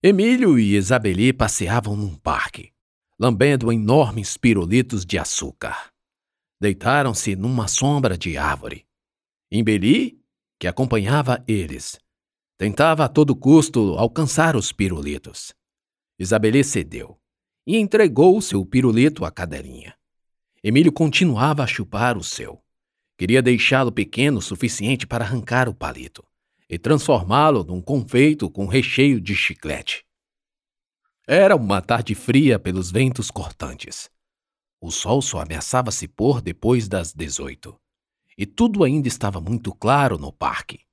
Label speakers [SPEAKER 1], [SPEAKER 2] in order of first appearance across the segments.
[SPEAKER 1] Emílio e Isabeli passeavam num parque, lambendo enormes pirulitos de açúcar. Deitaram-se numa sombra de árvore. Embeli, que acompanhava eles, tentava a todo custo alcançar os pirulitos. Isabeli cedeu e entregou seu pirulito à cadelinha. Emílio continuava a chupar o seu. Queria deixá-lo pequeno o suficiente para arrancar o palito e transformá-lo num confeito com recheio de chiclete. Era uma tarde fria pelos ventos cortantes. O sol só ameaçava se pôr depois das dezoito, e tudo ainda estava muito claro no parque.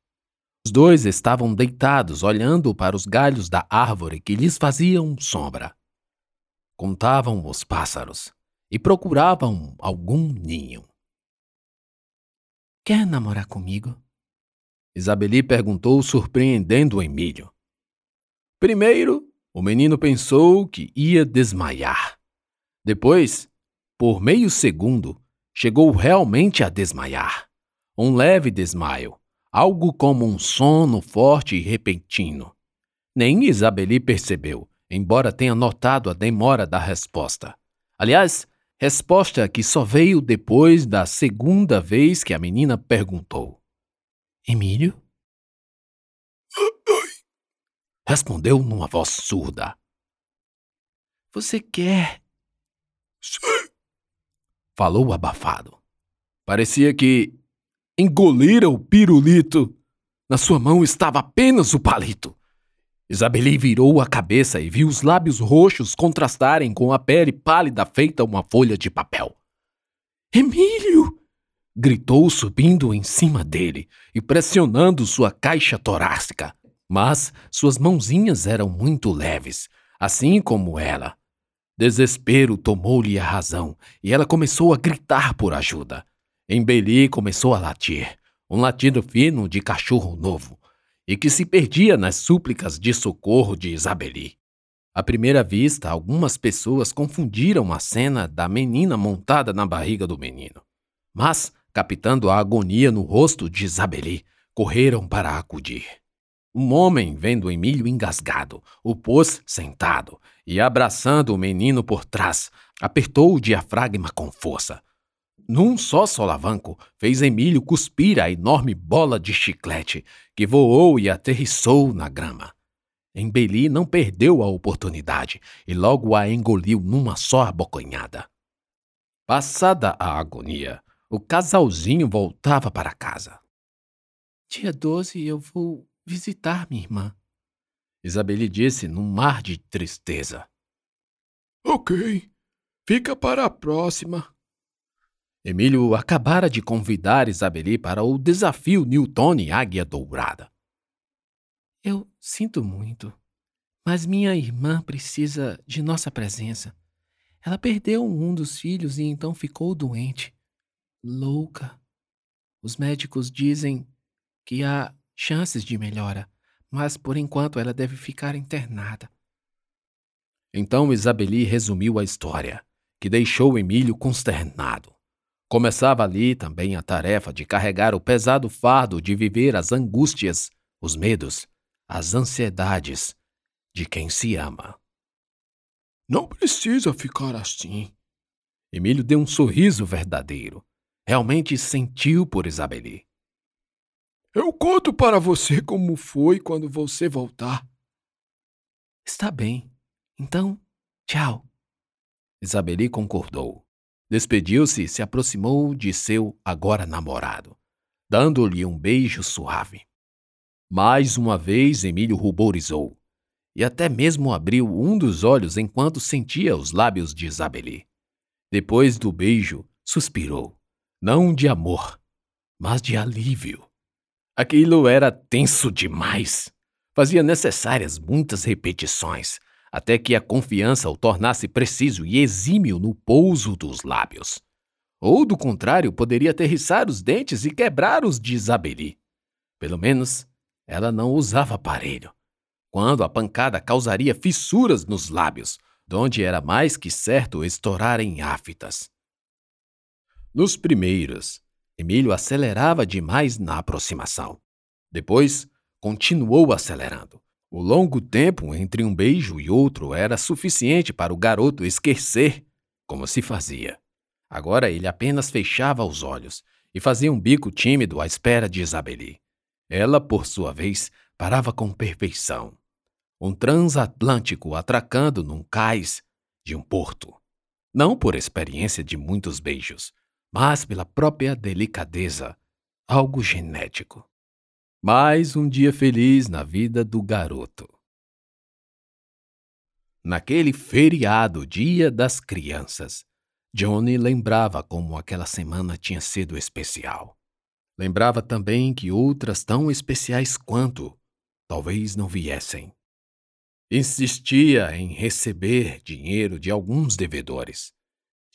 [SPEAKER 1] Os dois estavam deitados olhando para os galhos da árvore que lhes faziam sombra. Contavam os pássaros e procuravam algum ninho.
[SPEAKER 2] Quer namorar comigo?
[SPEAKER 1] Isabeli perguntou, surpreendendo Emílio. Primeiro, o menino pensou que ia desmaiar. Depois, por meio segundo, chegou realmente a desmaiar. Um leve desmaio, algo como um sono forte e repentino. Nem Isabeli percebeu, embora tenha notado a demora da resposta. Aliás, resposta que só veio depois da segunda vez que a menina perguntou.
[SPEAKER 2] Emílio?
[SPEAKER 1] Respondeu numa voz surda.
[SPEAKER 2] Você quer?
[SPEAKER 1] Sim. Falou abafado. Parecia que engolira o pirulito. Na sua mão estava apenas o palito. Isabeli virou a cabeça e viu os lábios roxos contrastarem com a pele pálida feita uma folha de papel.
[SPEAKER 2] Emílio!
[SPEAKER 1] Gritou subindo em cima dele e pressionando sua caixa torácica. Mas suas mãozinhas eram muito leves, assim como ela. Desespero tomou-lhe a razão e ela começou a gritar por ajuda. Embeli começou a latir, um latido fino de cachorro novo, e que se perdia nas súplicas de socorro de Isabeli. À primeira vista, algumas pessoas confundiram a cena da menina montada na barriga do menino. Mas captando a agonia no rosto de Isabeli, correram para acudir. Um homem, vendo Emílio engasgado, o pôs sentado e, abraçando o menino por trás, apertou o diafragma com força. Num só solavanco, fez Emílio cuspir a enorme bola de chiclete que voou e aterrissou na grama. Embeli não perdeu a oportunidade e logo a engoliu numa só abocanhada. Passada a agonia, o casalzinho voltava para casa.
[SPEAKER 2] Dia 12 eu vou visitar minha irmã.
[SPEAKER 1] Isabelle disse num mar de tristeza.
[SPEAKER 3] Ok, fica para a próxima.
[SPEAKER 1] Emílio acabara de convidar Isabeli para o desafio Newton e Águia Dourada.
[SPEAKER 2] Eu sinto muito, mas minha irmã precisa de nossa presença. Ela perdeu um dos filhos e então ficou doente louca. Os médicos dizem que há chances de melhora, mas por enquanto ela deve ficar internada.
[SPEAKER 1] Então Isabeli resumiu a história, que deixou Emílio consternado. Começava ali também a tarefa de carregar o pesado fardo de viver as angústias, os medos, as ansiedades de quem se ama.
[SPEAKER 3] Não precisa ficar assim.
[SPEAKER 1] Emílio deu um sorriso verdadeiro realmente sentiu por Isabeli.
[SPEAKER 3] Eu conto para você como foi quando você voltar.
[SPEAKER 2] Está bem. Então, tchau.
[SPEAKER 1] Isabeli concordou. Despediu-se e se aproximou de seu agora namorado, dando-lhe um beijo suave. Mais uma vez Emílio ruborizou e até mesmo abriu um dos olhos enquanto sentia os lábios de Isabeli. Depois do beijo, suspirou não de amor, mas de alívio. Aquilo era tenso demais. Fazia necessárias muitas repetições, até que a confiança o tornasse preciso e exímio no pouso dos lábios. Ou, do contrário, poderia aterrissar os dentes e quebrar os de Isabeli. Pelo menos, ela não usava aparelho. Quando a pancada causaria fissuras nos lábios, donde era mais que certo estourarem aftas. Nos primeiros, Emílio acelerava demais na aproximação. Depois, continuou acelerando, O longo tempo entre um beijo e outro era suficiente para o garoto esquecer como se fazia. Agora ele apenas fechava os olhos e fazia um bico tímido à espera de Isabeli. Ela, por sua vez, parava com perfeição. Um transatlântico atracando num cais de um porto. Não por experiência de muitos beijos, mas pela própria delicadeza, algo genético. Mais um dia feliz na vida do garoto. Naquele feriado Dia das Crianças, Johnny lembrava como aquela semana tinha sido especial. Lembrava também que outras tão especiais quanto talvez não viessem. Insistia em receber dinheiro de alguns devedores.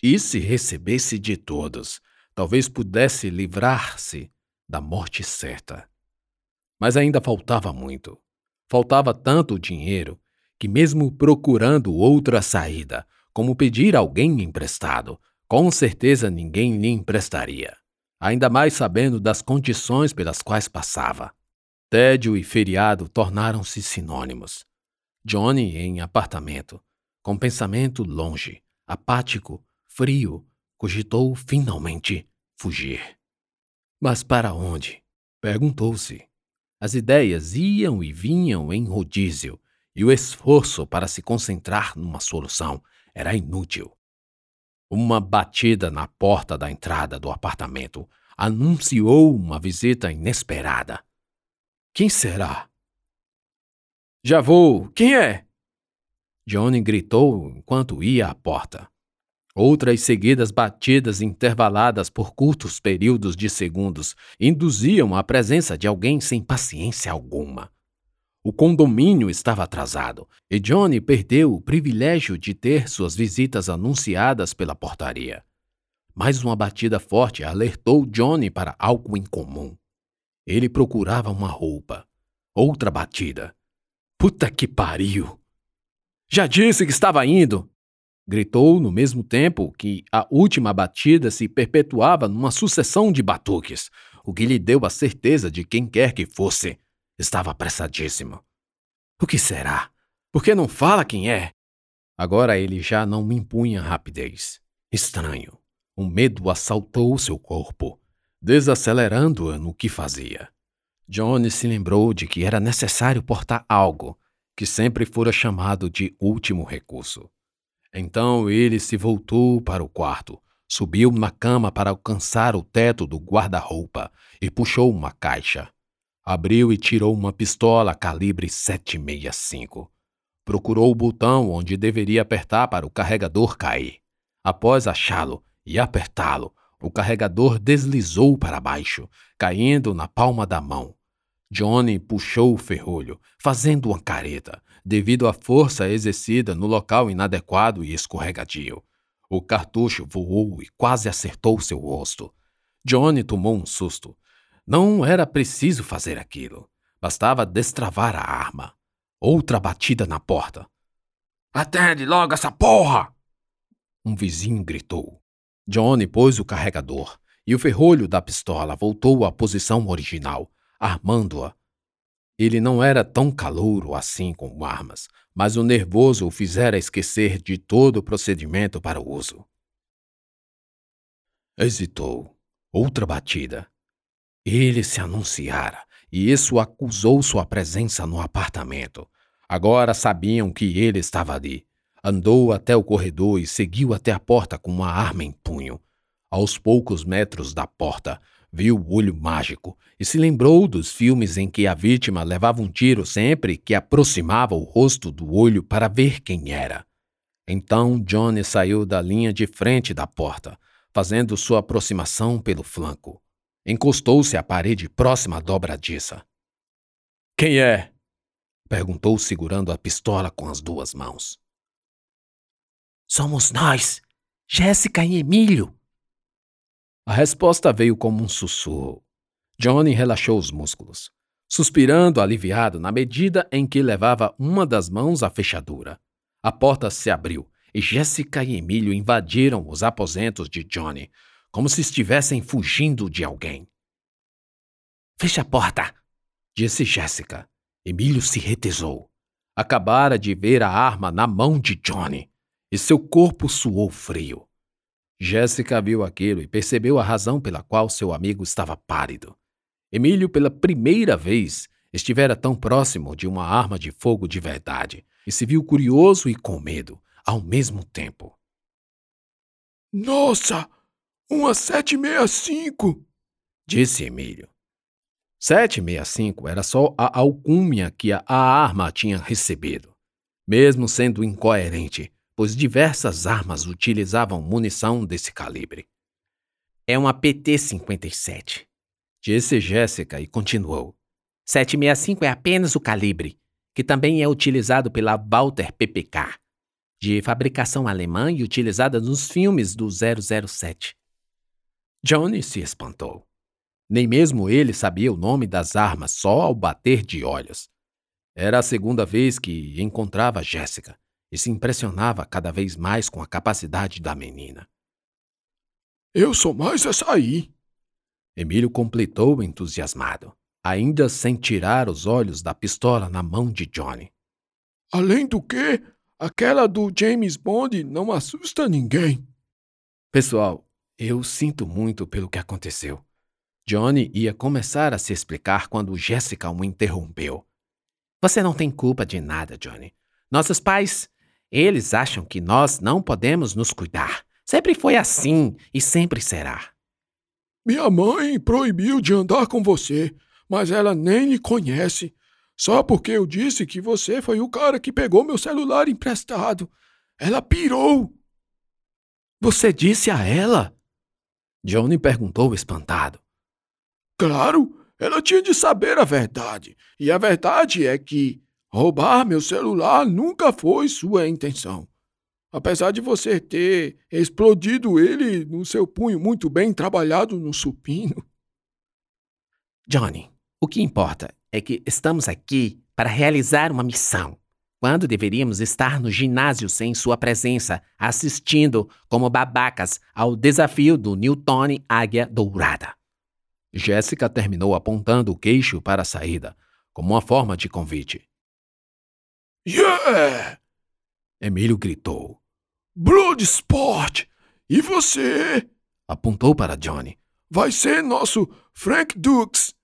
[SPEAKER 1] E se recebesse de todos, talvez pudesse livrar-se da morte certa. Mas ainda faltava muito. Faltava tanto dinheiro que, mesmo procurando outra saída, como pedir alguém emprestado, com certeza ninguém lhe emprestaria, ainda mais sabendo das condições pelas quais passava. Tédio e feriado tornaram-se sinônimos. Johnny em apartamento, com pensamento longe, apático, frio, cogitou finalmente fugir. Mas para onde? Perguntou-se. As ideias iam e vinham em rodízio, e o esforço para se concentrar numa solução era inútil. Uma batida na porta da entrada do apartamento anunciou uma visita inesperada. Quem será? Já vou. Quem é? Johnny gritou enquanto ia à porta. Outras seguidas batidas intervaladas por curtos períodos de segundos induziam a presença de alguém sem paciência alguma. O condomínio estava atrasado e Johnny perdeu o privilégio de ter suas visitas anunciadas pela portaria. Mais uma batida forte alertou Johnny para algo incomum. Ele procurava uma roupa. Outra batida. Puta que pariu! Já disse que estava indo! Gritou no mesmo tempo que a última batida se perpetuava numa sucessão de batuques, o que lhe deu a certeza de quem quer que fosse. Estava apressadíssimo. O que será? Por que não fala quem é? Agora ele já não me impunha rapidez. Estranho. Um medo assaltou seu corpo, desacelerando-a no que fazia. Johnny se lembrou de que era necessário portar algo, que sempre fora chamado de último recurso. Então ele se voltou para o quarto, subiu na cama para alcançar o teto do guarda-roupa e puxou uma caixa. Abriu e tirou uma pistola calibre 765. Procurou o botão onde deveria apertar para o carregador cair. Após achá-lo e apertá-lo, o carregador deslizou para baixo, caindo na palma da mão. Johnny puxou o ferrolho, fazendo uma careta, devido à força exercida no local inadequado e escorregadio. O cartucho voou e quase acertou seu rosto. Johnny tomou um susto. Não era preciso fazer aquilo. Bastava destravar a arma. Outra batida na porta. Atende logo essa porra! Um vizinho gritou. Johnny pôs o carregador e o ferrolho da pistola voltou à posição original, armando-a. Ele não era tão calouro assim com armas, mas o nervoso o fizera esquecer de todo o procedimento para o uso. Hesitou. Outra batida. Ele se anunciara, e isso acusou sua presença no apartamento. Agora sabiam que ele estava ali. Andou até o corredor e seguiu até a porta com uma arma em punho. Aos poucos metros da porta, viu o olho mágico e se lembrou dos filmes em que a vítima levava um tiro sempre que aproximava o rosto do olho para ver quem era. Então Johnny saiu da linha de frente da porta, fazendo sua aproximação pelo flanco. Encostou-se à parede próxima à dobradiça. Quem é? perguntou segurando a pistola com as duas mãos.
[SPEAKER 2] Somos nós, Jéssica e Emílio,
[SPEAKER 1] a resposta veio como um sussurro. Johnny relaxou os músculos, suspirando aliviado na medida em que levava uma das mãos à fechadura. A porta se abriu e Jéssica e Emílio invadiram os aposentos de Johnny, como se estivessem fugindo de alguém.
[SPEAKER 2] Feche a porta,
[SPEAKER 1] disse Jéssica. Emílio se retesou. Acabara de ver a arma na mão de Johnny e seu corpo suou frio. Jéssica viu aquilo e percebeu a razão pela qual seu amigo estava pálido. Emílio, pela primeira vez, estivera tão próximo de uma arma de fogo de verdade e se viu curioso e com medo ao mesmo tempo.
[SPEAKER 3] Nossa! Uma 765!
[SPEAKER 1] disse Emílio. 765 era só a alcúmia que a arma tinha recebido, mesmo sendo incoerente, pois diversas armas utilizavam munição desse calibre.
[SPEAKER 2] É uma PT-57,
[SPEAKER 1] disse Jéssica e continuou.
[SPEAKER 2] 765 é apenas o calibre, que também é utilizado pela Walter PPK, de fabricação alemã e utilizada nos filmes do 007.
[SPEAKER 1] Johnny se espantou. Nem mesmo ele sabia o nome das armas só ao bater de olhos. Era a segunda vez que encontrava Jéssica e se impressionava cada vez mais com a capacidade da menina.
[SPEAKER 3] Eu sou mais essa aí.
[SPEAKER 1] Emílio completou entusiasmado, ainda sem tirar os olhos da pistola na mão de Johnny.
[SPEAKER 3] Além do que, aquela do James Bond não assusta ninguém.
[SPEAKER 1] Pessoal, eu sinto muito pelo que aconteceu. Johnny ia começar a se explicar quando Jessica o interrompeu.
[SPEAKER 2] Você não tem culpa de nada, Johnny. Nossos pais, eles acham que nós não podemos nos cuidar. Sempre foi assim e sempre será.
[SPEAKER 3] Minha mãe proibiu de andar com você, mas ela nem lhe conhece. Só porque eu disse que você foi o cara que pegou meu celular emprestado. Ela pirou.
[SPEAKER 1] Você disse a ela? Johnny perguntou espantado.
[SPEAKER 3] Claro, ela tinha de saber a verdade. E a verdade é que roubar meu celular nunca foi sua intenção. Apesar de você ter explodido ele no seu punho muito bem trabalhado no supino.
[SPEAKER 2] Johnny, o que importa é que estamos aqui para realizar uma missão, quando deveríamos estar no ginásio sem sua presença, assistindo como babacas ao desafio do Newton Águia Dourada.
[SPEAKER 1] Jéssica terminou apontando o queixo para a saída, como uma forma de convite.
[SPEAKER 3] Yeah!
[SPEAKER 1] Emílio gritou.
[SPEAKER 3] Bloodsport! E você?
[SPEAKER 1] Apontou para Johnny.
[SPEAKER 3] Vai ser nosso Frank Dukes.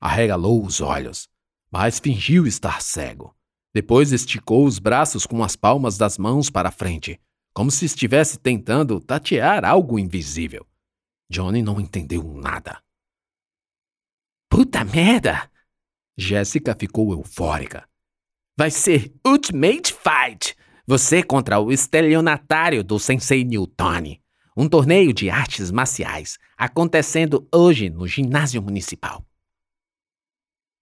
[SPEAKER 1] Arregalou os olhos, mas fingiu estar cego. Depois esticou os braços com as palmas das mãos para frente, como se estivesse tentando tatear algo invisível. Johnny não entendeu nada.
[SPEAKER 2] Puta merda!
[SPEAKER 1] Jéssica ficou eufórica.
[SPEAKER 2] Vai ser Ultimate Fight! Você contra o estelionatário do Sensei Newton. Um torneio de artes marciais acontecendo hoje no ginásio municipal.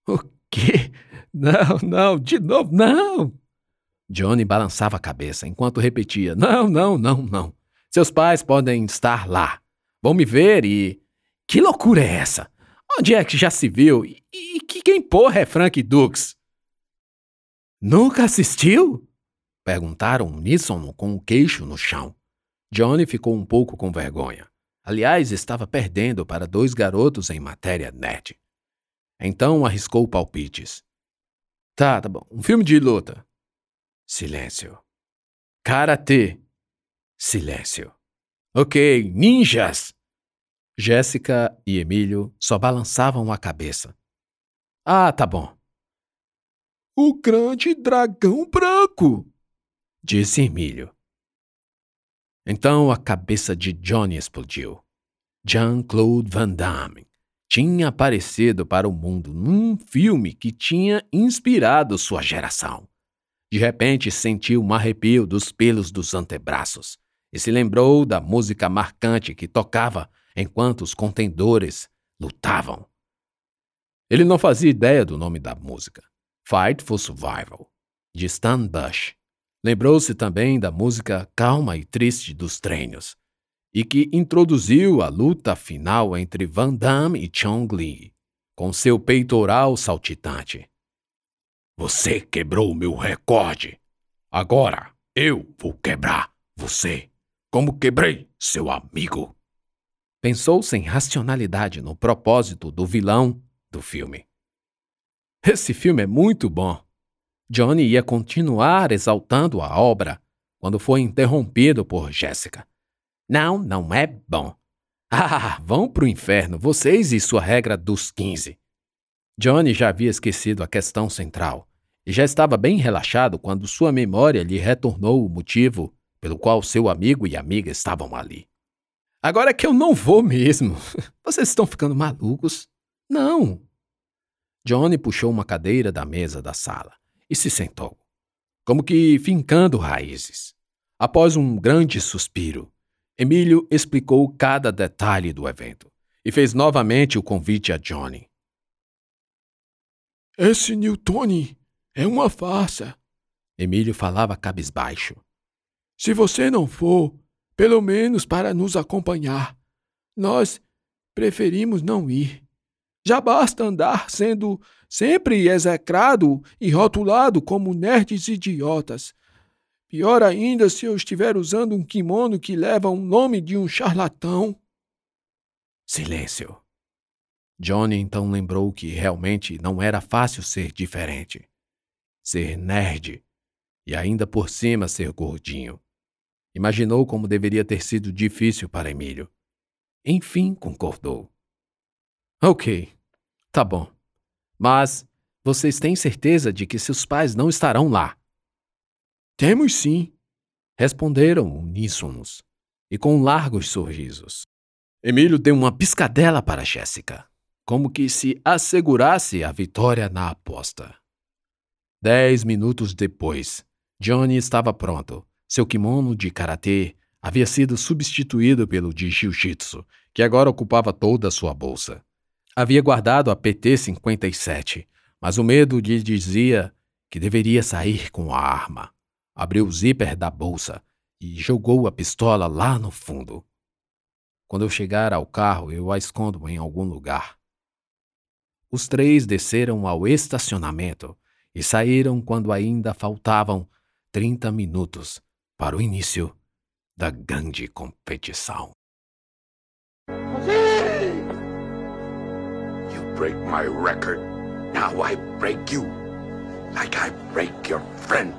[SPEAKER 1] O quê? Não, não, de novo, não! Johnny balançava a cabeça enquanto repetia: Não, não, não, não. Seus pais podem estar lá. Vão me ver e. Que loucura é essa? Onde é que já se viu? E, e que quem porra é Frank Dux? Nunca assistiu? Perguntaram uníssono com o queixo no chão. Johnny ficou um pouco com vergonha. Aliás, estava perdendo para dois garotos em matéria nerd. Então arriscou palpites. Tá, tá bom. Um filme de luta. Silêncio. Karatê. Silêncio. Ok, ninjas. Jéssica e Emílio só balançavam a cabeça. Ah, tá bom.
[SPEAKER 3] O grande dragão branco,
[SPEAKER 1] disse Emílio. Então a cabeça de Johnny explodiu. Jean-Claude Van Damme tinha aparecido para o mundo num filme que tinha inspirado sua geração. De repente sentiu um arrepio dos pelos dos antebraços e se lembrou da música marcante que tocava enquanto os contendores lutavam. Ele não fazia ideia do nome da música, Fight for Survival, de Stan Bush. Lembrou-se também da música calma e triste dos treinos, e que introduziu a luta final entre Van Damme e Chong Li, com seu peitoral saltitante. Você quebrou meu recorde. Agora eu vou quebrar você, como quebrei seu amigo. Pensou sem racionalidade no propósito do vilão do filme. Esse filme é muito bom. Johnny ia continuar exaltando a obra quando foi interrompido por Jéssica. Não, não é bom. Ah, vão pro inferno, vocês e sua regra dos 15. Johnny já havia esquecido a questão central e já estava bem relaxado quando sua memória lhe retornou o motivo pelo qual seu amigo e amiga estavam ali. Agora é que eu não vou mesmo. Vocês estão ficando malucos? Não. Johnny puxou uma cadeira da mesa da sala e se sentou, como que fincando raízes. Após um grande suspiro, Emílio explicou cada detalhe do evento e fez novamente o convite a Johnny.
[SPEAKER 3] Esse Newtoni é uma farsa.
[SPEAKER 1] Emílio falava cabisbaixo.
[SPEAKER 3] Se você não for, pelo menos para nos acompanhar, nós preferimos não ir. Já basta andar sendo sempre execrado e rotulado como nerds idiotas, Pior ainda se eu estiver usando um kimono que leva o nome de um charlatão.
[SPEAKER 1] Silêncio. Johnny então lembrou que realmente não era fácil ser diferente. Ser nerd e ainda por cima ser gordinho. Imaginou como deveria ter sido difícil para Emílio. Enfim, concordou. Ok, tá bom. Mas vocês têm certeza de que seus pais não estarão lá?
[SPEAKER 3] Temos sim,
[SPEAKER 1] responderam uníssonos, e com largos sorrisos. Emílio deu uma piscadela para Jéssica, como que se assegurasse a vitória na aposta. Dez minutos depois, Johnny estava pronto. Seu kimono de karatê havia sido substituído pelo de jiu-jitsu, que agora ocupava toda a sua bolsa. Havia guardado a PT-57, mas o medo lhe dizia que deveria sair com a arma abriu o zíper da bolsa e jogou a pistola lá no fundo. Quando eu chegar ao carro, eu a escondo em algum lugar. Os três desceram ao estacionamento e saíram quando ainda faltavam 30 minutos para o início da grande competição.
[SPEAKER 4] Break my record. Now I break you. Like I break your friend.